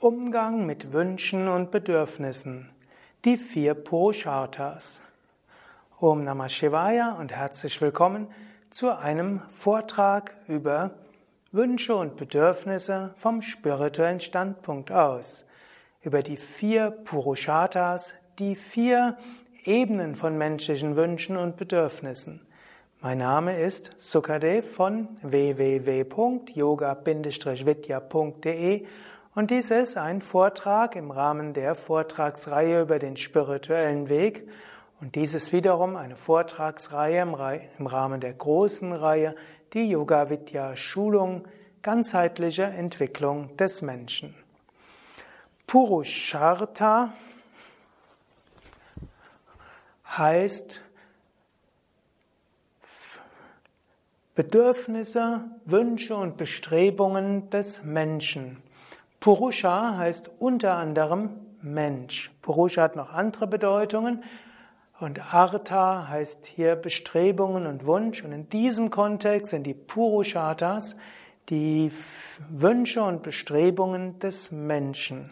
Umgang mit Wünschen und Bedürfnissen. Die vier Purusharthas. Om Namah Shivaya und herzlich willkommen zu einem Vortrag über Wünsche und Bedürfnisse vom spirituellen Standpunkt aus. Über die vier Purusharthas, die vier Ebenen von menschlichen Wünschen und Bedürfnissen. Mein Name ist Sukadev von www.yoga-vidya.de und dies ist ein Vortrag im Rahmen der Vortragsreihe über den spirituellen Weg. Und dies ist wiederum eine Vortragsreihe im Rahmen der großen Reihe, die Yoga Vidya Schulung, ganzheitliche Entwicklung des Menschen. Purushartha heißt Bedürfnisse, Wünsche und Bestrebungen des Menschen. Purusha heißt unter anderem Mensch. Purusha hat noch andere Bedeutungen und Artha heißt hier Bestrebungen und Wunsch. Und in diesem Kontext sind die Purushatas die Wünsche und Bestrebungen des Menschen.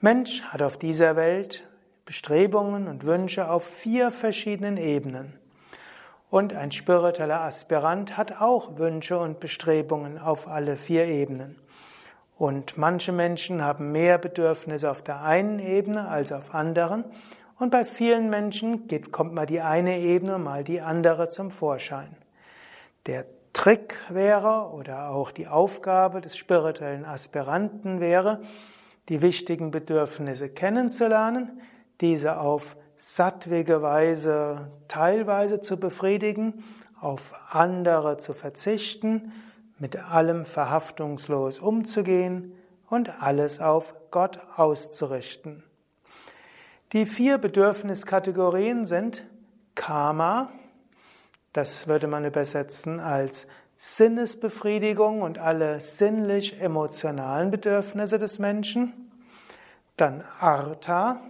Mensch hat auf dieser Welt Bestrebungen und Wünsche auf vier verschiedenen Ebenen. Und ein spiritueller Aspirant hat auch Wünsche und Bestrebungen auf alle vier Ebenen. Und manche Menschen haben mehr Bedürfnisse auf der einen Ebene als auf anderen. Und bei vielen Menschen geht, kommt mal die eine Ebene, mal die andere zum Vorschein. Der Trick wäre oder auch die Aufgabe des spirituellen Aspiranten wäre, die wichtigen Bedürfnisse kennenzulernen, diese auf sattwige Weise teilweise zu befriedigen, auf andere zu verzichten mit allem verhaftungslos umzugehen und alles auf Gott auszurichten. Die vier Bedürfniskategorien sind Karma, das würde man übersetzen als Sinnesbefriedigung und alle sinnlich-emotionalen Bedürfnisse des Menschen. Dann Artha.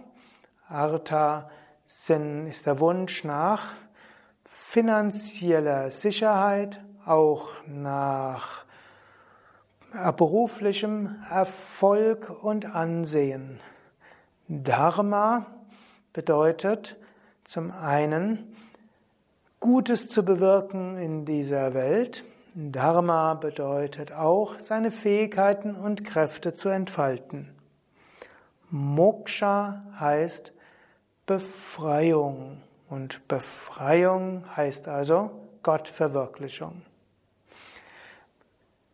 Artha ist der Wunsch nach finanzieller Sicherheit, auch nach beruflichem Erfolg und Ansehen. Dharma bedeutet zum einen Gutes zu bewirken in dieser Welt. Dharma bedeutet auch, seine Fähigkeiten und Kräfte zu entfalten. Moksha heißt Befreiung und Befreiung heißt also Gottverwirklichung.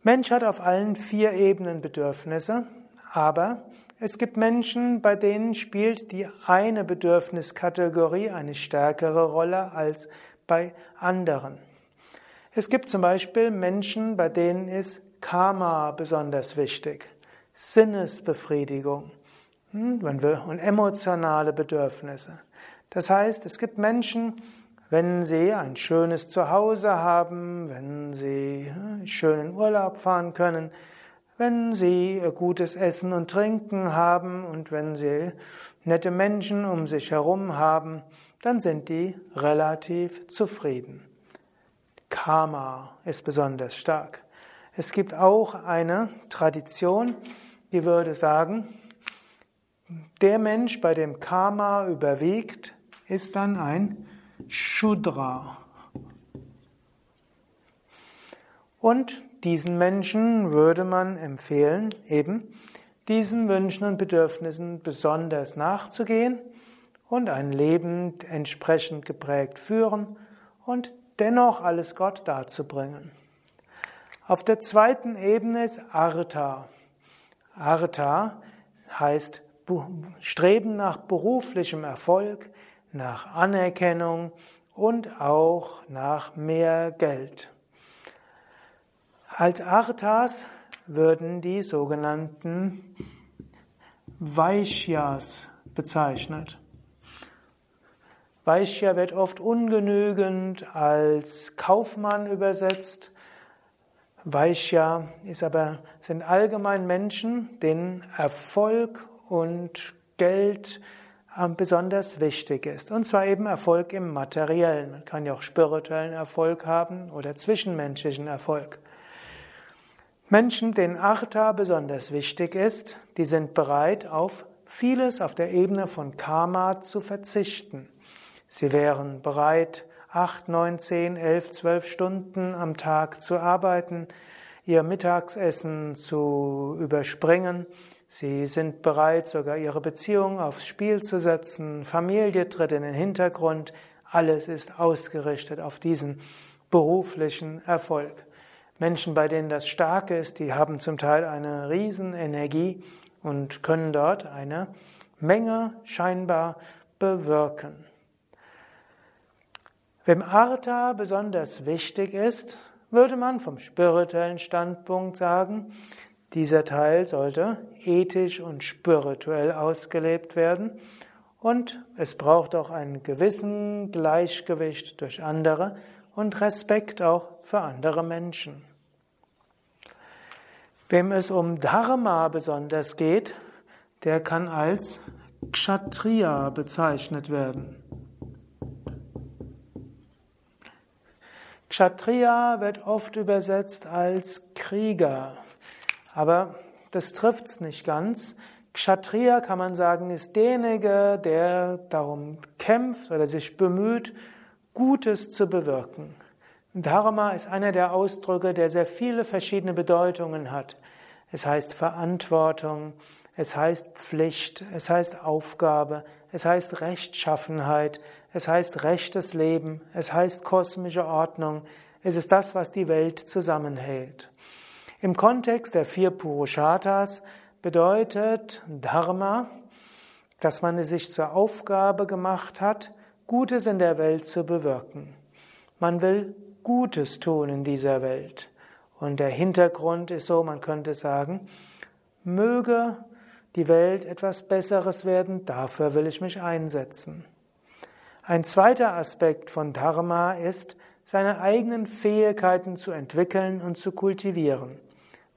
Mensch hat auf allen vier Ebenen Bedürfnisse, aber es gibt Menschen, bei denen spielt die eine Bedürfniskategorie eine stärkere Rolle als bei anderen. Es gibt zum Beispiel Menschen, bei denen ist Karma besonders wichtig, Sinnesbefriedigung hm, und emotionale Bedürfnisse. Das heißt, es gibt Menschen, wenn Sie ein schönes Zuhause haben, wenn Sie schönen Urlaub fahren können, wenn Sie gutes Essen und Trinken haben und wenn Sie nette Menschen um sich herum haben, dann sind die relativ zufrieden. Karma ist besonders stark. Es gibt auch eine Tradition, die würde sagen, der Mensch, bei dem Karma überwiegt, ist dann ein Shudra. Und diesen Menschen würde man empfehlen, eben diesen Wünschen und Bedürfnissen besonders nachzugehen und ein Leben entsprechend geprägt führen und dennoch alles Gott darzubringen. Auf der zweiten Ebene ist Artha. Artha heißt Streben nach beruflichem Erfolg, nach Anerkennung und auch nach mehr Geld. Als Arthas würden die sogenannten Vaishyas bezeichnet. Vaishya wird oft ungenügend als Kaufmann übersetzt. Vaishya ist aber, sind allgemein Menschen, denen Erfolg und Geld besonders wichtig ist. Und zwar eben Erfolg im Materiellen. Man kann ja auch spirituellen Erfolg haben oder zwischenmenschlichen Erfolg. Menschen, denen Artha besonders wichtig ist, die sind bereit, auf vieles auf der Ebene von Karma zu verzichten. Sie wären bereit, acht, neun, zehn, elf, zwölf Stunden am Tag zu arbeiten, ihr Mittagsessen zu überspringen. Sie sind bereit, sogar ihre Beziehung aufs Spiel zu setzen. Familie tritt in den Hintergrund. Alles ist ausgerichtet auf diesen beruflichen Erfolg. Menschen, bei denen das stark ist, die haben zum Teil eine Riesenenergie und können dort eine Menge scheinbar bewirken. Wem Artha besonders wichtig ist, würde man vom spirituellen Standpunkt sagen, dieser Teil sollte ethisch und spirituell ausgelebt werden und es braucht auch einen gewissen Gleichgewicht durch andere und Respekt auch für andere Menschen. Wem es um Dharma besonders geht, der kann als Kshatriya bezeichnet werden. Kshatriya wird oft übersetzt als Krieger, aber das trifft es nicht ganz. Kshatriya kann man sagen, ist derjenige, der darum kämpft oder sich bemüht, Gutes zu bewirken. Dharma ist einer der Ausdrücke, der sehr viele verschiedene Bedeutungen hat. Es heißt Verantwortung, es heißt Pflicht, es heißt Aufgabe, es heißt Rechtschaffenheit, es heißt rechtes Leben, es heißt kosmische Ordnung, es ist das, was die Welt zusammenhält. Im Kontext der vier Purusharthas bedeutet Dharma, dass man es sich zur Aufgabe gemacht hat, Gutes in der Welt zu bewirken. Man will Gutes tun in dieser Welt. Und der Hintergrund ist so, man könnte sagen, möge die Welt etwas Besseres werden, dafür will ich mich einsetzen. Ein zweiter Aspekt von Dharma ist, seine eigenen Fähigkeiten zu entwickeln und zu kultivieren,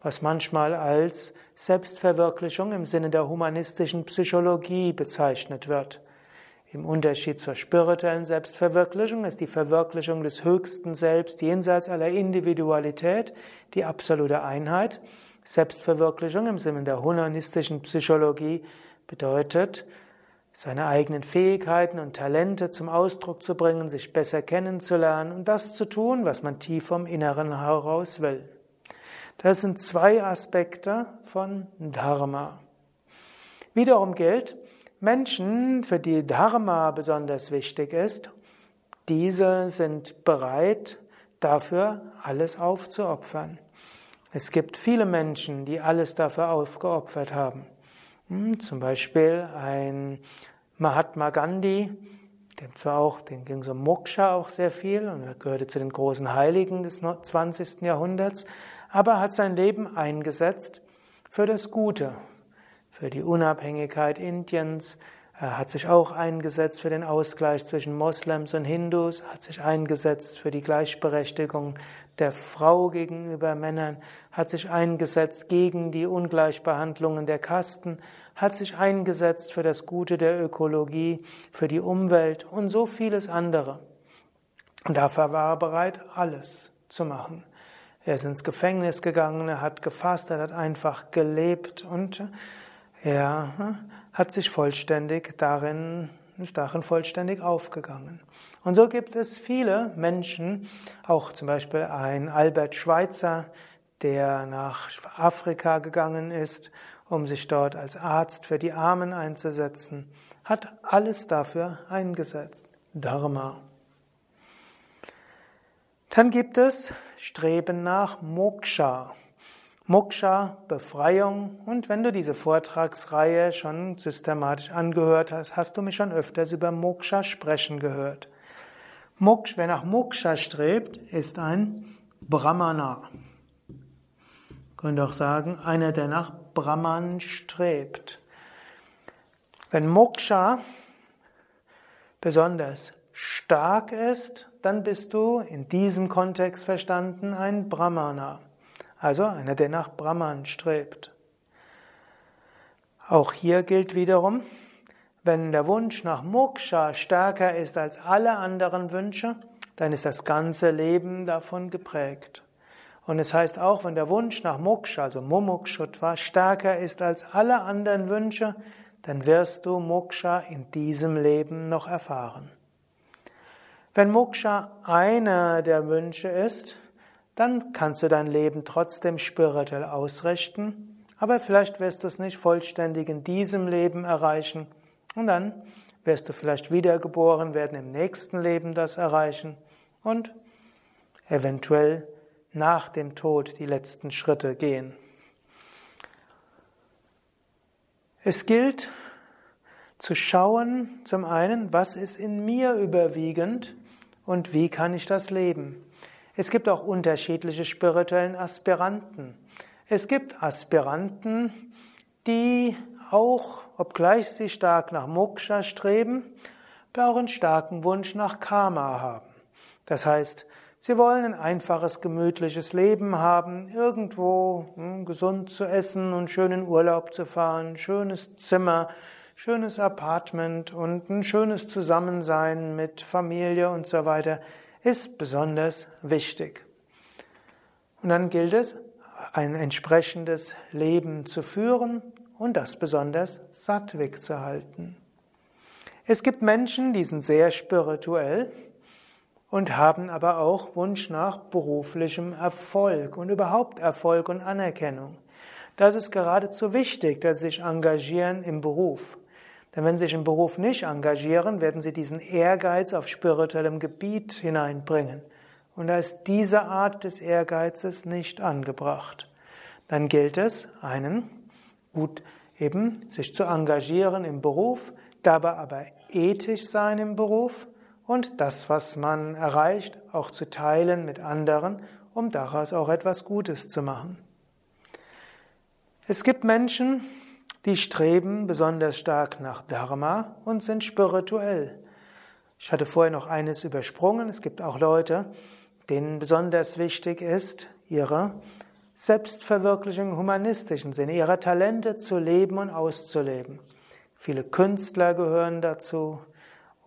was manchmal als Selbstverwirklichung im Sinne der humanistischen Psychologie bezeichnet wird. Im Unterschied zur spirituellen Selbstverwirklichung ist die Verwirklichung des höchsten Selbst jenseits aller Individualität die absolute Einheit. Selbstverwirklichung im Sinne der humanistischen Psychologie bedeutet, seine eigenen Fähigkeiten und Talente zum Ausdruck zu bringen, sich besser kennenzulernen und das zu tun, was man tief vom Inneren heraus will. Das sind zwei Aspekte von Dharma. Wiederum gilt, Menschen, für die Dharma besonders wichtig ist, diese sind bereit, dafür alles aufzuopfern. Es gibt viele Menschen, die alles dafür aufgeopfert haben. Hm, zum Beispiel ein Mahatma Gandhi, dem zwar auch, dem ging so Moksha auch sehr viel und er gehörte zu den großen Heiligen des 20. Jahrhunderts, aber hat sein Leben eingesetzt für das Gute, für die Unabhängigkeit Indiens. Er hat sich auch eingesetzt für den Ausgleich zwischen Moslems und Hindus, hat sich eingesetzt für die Gleichberechtigung der Frau gegenüber Männern, hat sich eingesetzt gegen die Ungleichbehandlungen der Kasten, hat sich eingesetzt für das Gute der Ökologie, für die Umwelt und so vieles andere. Und dafür war er bereit, alles zu machen. Er ist ins Gefängnis gegangen, er hat gefasst, er hat einfach gelebt und er hm, hat sich vollständig darin, darin vollständig aufgegangen. Und so gibt es viele Menschen, auch zum Beispiel ein Albert Schweitzer, der nach Afrika gegangen ist, um sich dort als Arzt für die Armen einzusetzen, hat alles dafür eingesetzt. Dharma. Dann gibt es Streben nach Moksha. Moksha, Befreiung. Und wenn du diese Vortragsreihe schon systematisch angehört hast, hast du mich schon öfters über Moksha sprechen gehört. Moksha, wer nach Moksha strebt, ist ein Brahmana. Könnte auch sagen, einer, der nach Brahman strebt. Wenn Moksha besonders stark ist, dann bist du in diesem Kontext verstanden ein Brahmana. Also einer, der nach Brahman strebt. Auch hier gilt wiederum, wenn der Wunsch nach Moksha stärker ist als alle anderen Wünsche, dann ist das ganze Leben davon geprägt. Und es heißt auch, wenn der Wunsch nach Moksha, also Mumukshutva, stärker ist als alle anderen Wünsche, dann wirst du Moksha in diesem Leben noch erfahren. Wenn Moksha einer der Wünsche ist, dann kannst du dein Leben trotzdem spirituell ausrichten, aber vielleicht wirst du es nicht vollständig in diesem Leben erreichen. Und dann wirst du vielleicht wiedergeboren werden, im nächsten Leben das erreichen und eventuell nach dem Tod die letzten Schritte gehen. Es gilt zu schauen, zum einen, was ist in mir überwiegend und wie kann ich das leben. Es gibt auch unterschiedliche spirituellen Aspiranten. Es gibt Aspiranten, die auch, obgleich sie stark nach Moksha streben, auch einen starken Wunsch nach Karma haben. Das heißt, Sie wollen ein einfaches, gemütliches Leben haben, irgendwo hm, gesund zu essen und schönen Urlaub zu fahren, schönes Zimmer, schönes Apartment und ein schönes Zusammensein mit Familie und so weiter ist besonders wichtig. Und dann gilt es, ein entsprechendes Leben zu führen und das besonders sattwig zu halten. Es gibt Menschen, die sind sehr spirituell, und haben aber auch Wunsch nach beruflichem Erfolg und überhaupt Erfolg und Anerkennung. Das ist geradezu wichtig, dass sie sich engagieren im Beruf. Denn wenn sie sich im Beruf nicht engagieren, werden sie diesen Ehrgeiz auf spirituellem Gebiet hineinbringen. Und da ist diese Art des Ehrgeizes nicht angebracht. Dann gilt es, einen gut eben sich zu engagieren im Beruf, dabei aber ethisch sein im Beruf und das, was man erreicht, auch zu teilen mit anderen, um daraus auch etwas Gutes zu machen. Es gibt Menschen, die streben besonders stark nach Dharma und sind spirituell. Ich hatte vorher noch eines übersprungen. Es gibt auch Leute, denen besonders wichtig ist, ihre Selbstverwirklichung im humanistischen Sinne, ihre Talente zu leben und auszuleben. Viele Künstler gehören dazu,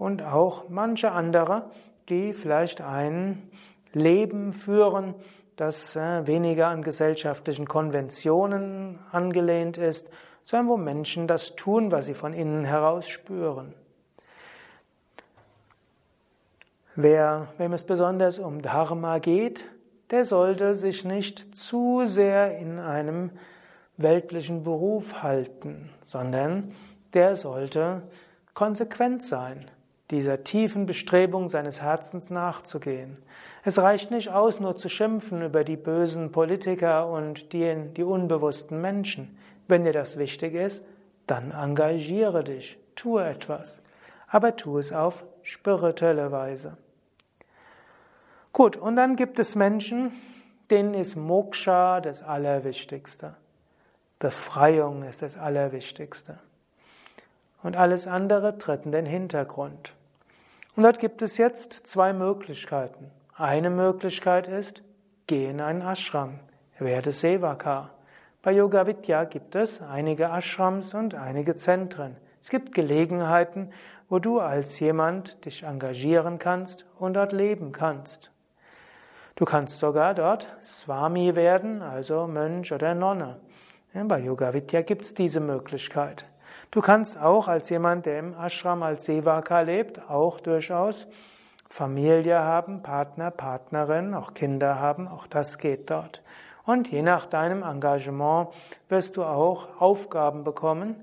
und auch manche andere, die vielleicht ein Leben führen, das äh, weniger an gesellschaftlichen Konventionen angelehnt ist, sondern wo Menschen das tun, was sie von innen heraus spüren. Wer, wem es besonders um Dharma geht, der sollte sich nicht zu sehr in einem weltlichen Beruf halten, sondern der sollte konsequent sein dieser tiefen Bestrebung seines Herzens nachzugehen. Es reicht nicht aus, nur zu schimpfen über die bösen Politiker und die, die unbewussten Menschen. Wenn dir das wichtig ist, dann engagiere dich, tue etwas, aber tu es auf spirituelle Weise. Gut, und dann gibt es Menschen, denen ist Moksha das Allerwichtigste. Befreiung ist das Allerwichtigste. Und alles andere tritt in den Hintergrund. Und dort gibt es jetzt zwei Möglichkeiten. Eine Möglichkeit ist, geh in einen Ashram, werde Sevaka. Bei Yoga Vidya gibt es einige Ashrams und einige Zentren. Es gibt Gelegenheiten, wo du als jemand dich engagieren kannst und dort leben kannst. Du kannst sogar dort Swami werden, also Mönch oder Nonne. Bei Yoga Vidya gibt es diese Möglichkeit. Du kannst auch als jemand, der im Ashram als Sevaka lebt, auch durchaus Familie haben, Partner, Partnerin, auch Kinder haben, auch das geht dort. Und je nach deinem Engagement wirst du auch Aufgaben bekommen,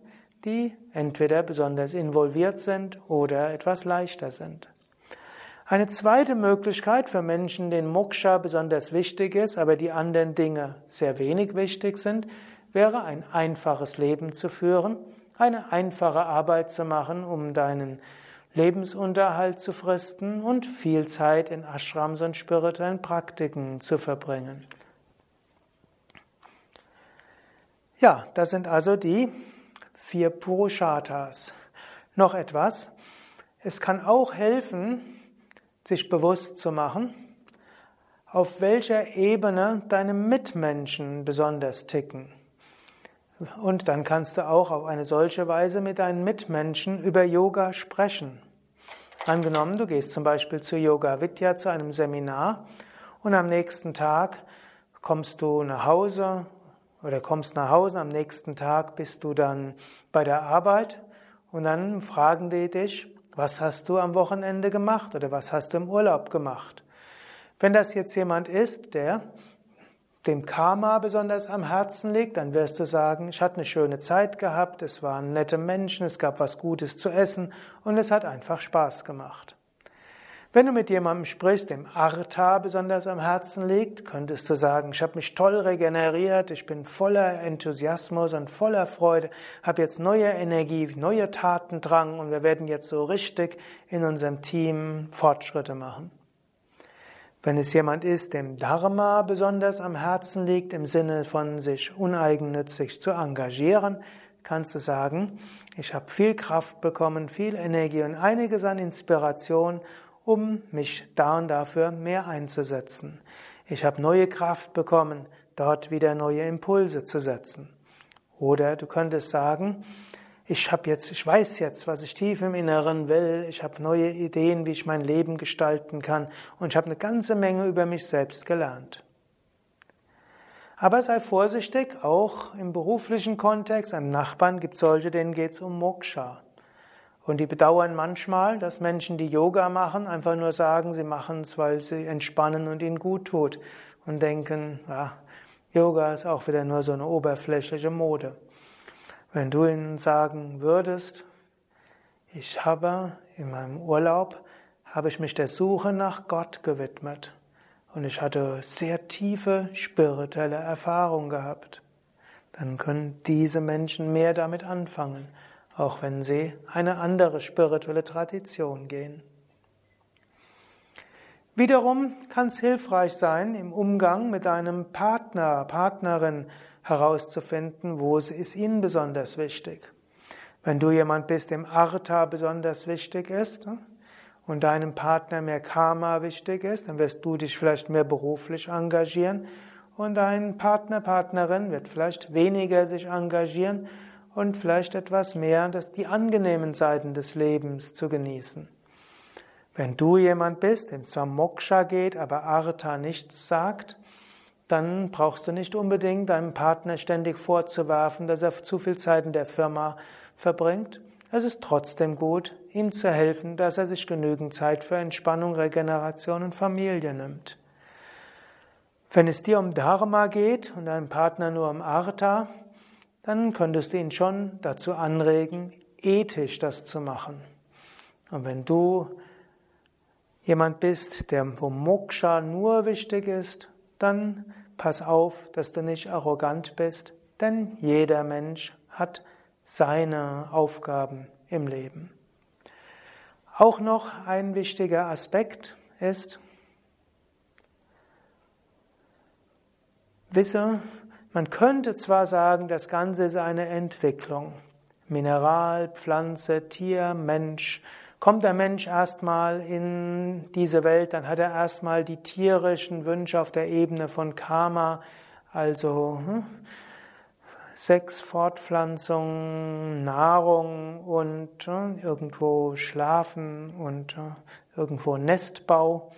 die entweder besonders involviert sind oder etwas leichter sind. Eine zweite Möglichkeit für Menschen, denen Moksha besonders wichtig ist, aber die anderen Dinge sehr wenig wichtig sind, wäre ein einfaches Leben zu führen eine einfache Arbeit zu machen, um deinen Lebensunterhalt zu fristen und viel Zeit in Ashrams und spirituellen Praktiken zu verbringen. Ja, das sind also die vier Purusharthas. Noch etwas. Es kann auch helfen, sich bewusst zu machen, auf welcher Ebene deine Mitmenschen besonders ticken. Und dann kannst du auch auf eine solche Weise mit deinen Mitmenschen über Yoga sprechen. Angenommen, du gehst zum Beispiel zu Yoga Vidya zu einem Seminar und am nächsten Tag kommst du nach Hause oder kommst nach Hause, am nächsten Tag bist du dann bei der Arbeit und dann fragen die dich, was hast du am Wochenende gemacht oder was hast du im Urlaub gemacht? Wenn das jetzt jemand ist, der dem Karma besonders am Herzen liegt, dann wirst du sagen, ich hatte eine schöne Zeit gehabt, es waren nette Menschen, es gab was Gutes zu essen und es hat einfach Spaß gemacht. Wenn du mit jemandem sprichst, dem Artha besonders am Herzen liegt, könntest du sagen, ich habe mich toll regeneriert, ich bin voller Enthusiasmus und voller Freude, habe jetzt neue Energie, neue Tatendrang und wir werden jetzt so richtig in unserem Team Fortschritte machen. Wenn es jemand ist, dem Dharma besonders am Herzen liegt, im Sinne von sich uneigennützig zu engagieren, kannst du sagen, ich habe viel Kraft bekommen, viel Energie und einiges an Inspiration, um mich da und dafür mehr einzusetzen. Ich habe neue Kraft bekommen, dort wieder neue Impulse zu setzen. Oder du könntest sagen, ich habe jetzt, ich weiß jetzt, was ich tief im Inneren will, ich habe neue Ideen, wie ich mein Leben gestalten kann und ich habe eine ganze Menge über mich selbst gelernt. Aber sei vorsichtig, auch im beruflichen Kontext, einem Nachbarn gibt es solche, denen geht es um Moksha. Und die bedauern manchmal, dass Menschen, die Yoga machen, einfach nur sagen, sie machen es, weil sie entspannen und ihnen gut tut. Und denken, ja, Yoga ist auch wieder nur so eine oberflächliche Mode. Wenn du ihnen sagen würdest, ich habe in meinem Urlaub, habe ich mich der Suche nach Gott gewidmet. Und ich hatte sehr tiefe spirituelle Erfahrungen gehabt, dann können diese Menschen mehr damit anfangen, auch wenn sie eine andere spirituelle Tradition gehen. Wiederum kann es hilfreich sein, im Umgang mit einem Partner, Partnerin herauszufinden, wo ist ihnen besonders wichtig. Wenn du jemand bist, dem Artha besonders wichtig ist hm, und deinem Partner mehr Karma wichtig ist, dann wirst du dich vielleicht mehr beruflich engagieren und dein Partner, Partnerin wird vielleicht weniger sich engagieren und vielleicht etwas mehr das, die angenehmen Seiten des Lebens zu genießen. Wenn du jemand bist, dem zwar Moksha geht, aber Artha nichts sagt, dann brauchst du nicht unbedingt deinem Partner ständig vorzuwerfen, dass er zu viel Zeit in der Firma verbringt. Es ist trotzdem gut, ihm zu helfen, dass er sich genügend Zeit für Entspannung, Regeneration und Familie nimmt. Wenn es dir um Dharma geht und deinem Partner nur um Artha, dann könntest du ihn schon dazu anregen, ethisch das zu machen. Und wenn du jemand bist, der wo Moksha nur wichtig ist, dann pass auf, dass du nicht arrogant bist, denn jeder Mensch hat seine Aufgaben im Leben. Auch noch ein wichtiger Aspekt ist, wisse, man könnte zwar sagen, das Ganze ist eine Entwicklung. Mineral, Pflanze, Tier, Mensch, Kommt der Mensch erstmal in diese Welt, dann hat er erstmal die tierischen Wünsche auf der Ebene von Karma, also hm, Sex, Fortpflanzung, Nahrung und hm, irgendwo schlafen und hm, irgendwo Nestbau.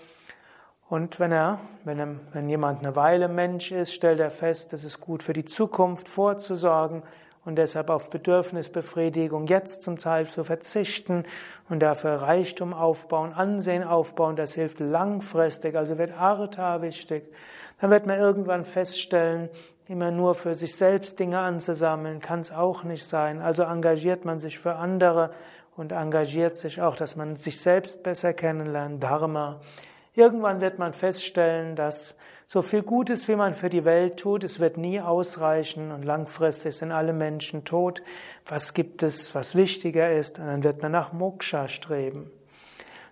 Und wenn er, wenn er, wenn jemand eine Weile Mensch ist, stellt er fest, es ist gut für die Zukunft vorzusorgen und deshalb auf Bedürfnisbefriedigung jetzt zum Teil zu verzichten und dafür Reichtum aufbauen, Ansehen aufbauen, das hilft langfristig, also wird Artha wichtig. Dann wird man irgendwann feststellen, immer nur für sich selbst Dinge anzusammeln, kann es auch nicht sein. Also engagiert man sich für andere und engagiert sich auch, dass man sich selbst besser kennenlernt, Dharma. Irgendwann wird man feststellen, dass so viel Gutes, wie man für die Welt tut, es wird nie ausreichen und langfristig sind alle Menschen tot. Was gibt es, was wichtiger ist? Und dann wird man nach Moksha streben.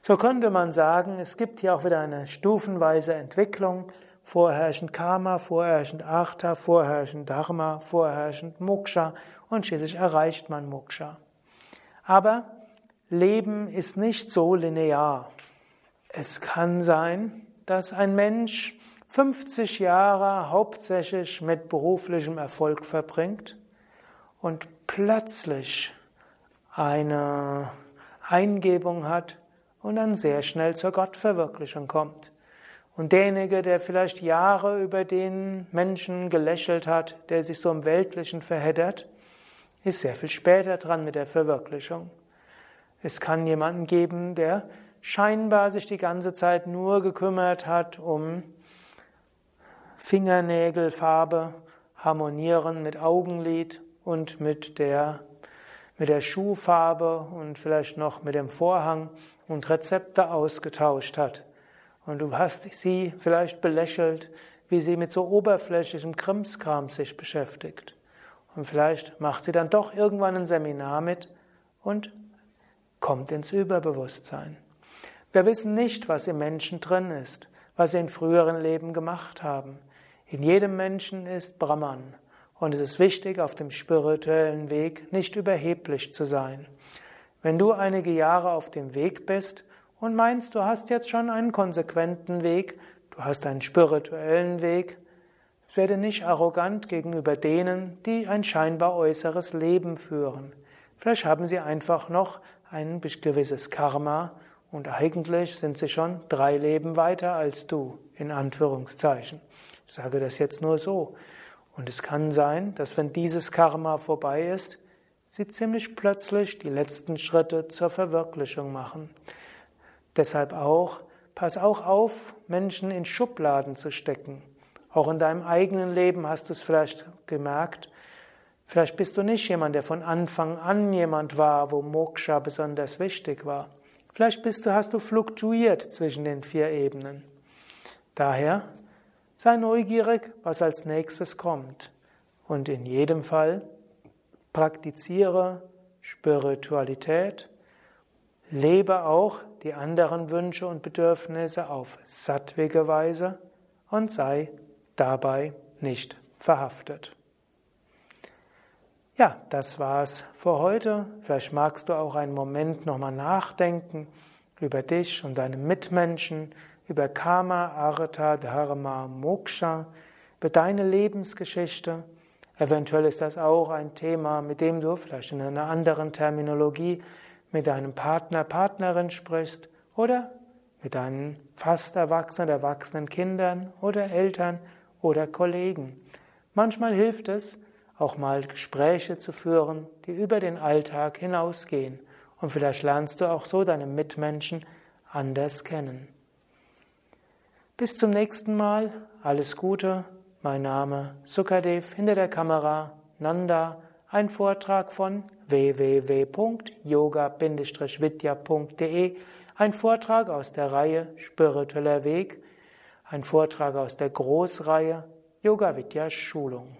So könnte man sagen, es gibt hier auch wieder eine stufenweise Entwicklung. Vorherrschend Karma, vorherrschend Artha, vorherrschend Dharma, vorherrschend Moksha und schließlich erreicht man Moksha. Aber Leben ist nicht so linear. Es kann sein, dass ein Mensch 50 Jahre hauptsächlich mit beruflichem Erfolg verbringt und plötzlich eine Eingebung hat und dann sehr schnell zur Gottverwirklichung kommt. Und derjenige, der vielleicht Jahre über den Menschen gelächelt hat, der sich so im Weltlichen verheddert, ist sehr viel später dran mit der Verwirklichung. Es kann jemanden geben, der scheinbar sich die ganze Zeit nur gekümmert hat um Fingernägelfarbe, harmonieren mit Augenlid und mit der, mit der Schuhfarbe und vielleicht noch mit dem Vorhang und Rezepte ausgetauscht hat. Und du hast sie vielleicht belächelt, wie sie mit so oberflächlichem Krimskram sich beschäftigt. Und vielleicht macht sie dann doch irgendwann ein Seminar mit und kommt ins Überbewusstsein. Wir wissen nicht, was im Menschen drin ist, was sie in früheren Leben gemacht haben. In jedem Menschen ist Brahman. Und es ist wichtig, auf dem spirituellen Weg nicht überheblich zu sein. Wenn du einige Jahre auf dem Weg bist, und meinst, du hast jetzt schon einen konsequenten Weg, du hast einen spirituellen Weg, werde nicht arrogant gegenüber denen, die ein scheinbar äußeres Leben führen. Vielleicht haben sie einfach noch ein gewisses Karma und eigentlich sind sie schon drei Leben weiter als du, in Anführungszeichen. Ich sage das jetzt nur so. Und es kann sein, dass wenn dieses Karma vorbei ist, sie ziemlich plötzlich die letzten Schritte zur Verwirklichung machen. Deshalb auch, pass auch auf, Menschen in Schubladen zu stecken. Auch in deinem eigenen Leben hast du es vielleicht gemerkt. Vielleicht bist du nicht jemand, der von Anfang an jemand war, wo Moksha besonders wichtig war. Vielleicht bist du, hast du fluktuiert zwischen den vier Ebenen. Daher sei neugierig, was als nächstes kommt. Und in jedem Fall praktiziere Spiritualität Lebe auch die anderen Wünsche und Bedürfnisse auf sattwige Weise und sei dabei nicht verhaftet. Ja, das war's für heute. Vielleicht magst du auch einen Moment nochmal nachdenken über dich und deine Mitmenschen, über Karma, Artha, Dharma, Moksha, über deine Lebensgeschichte. Eventuell ist das auch ein Thema, mit dem du vielleicht in einer anderen Terminologie mit deinem Partner, Partnerin sprichst oder mit deinen fast erwachsenen, erwachsenen Kindern oder Eltern oder Kollegen. Manchmal hilft es, auch mal Gespräche zu führen, die über den Alltag hinausgehen. Und vielleicht lernst du auch so deine Mitmenschen anders kennen. Bis zum nächsten Mal, alles Gute, mein Name Sukadev, hinter der Kamera Nanda, ein Vortrag von www.yoga-vidya.de, ein Vortrag aus der Reihe Spiritueller Weg, ein Vortrag aus der Großreihe Yoga Vidya Schulung.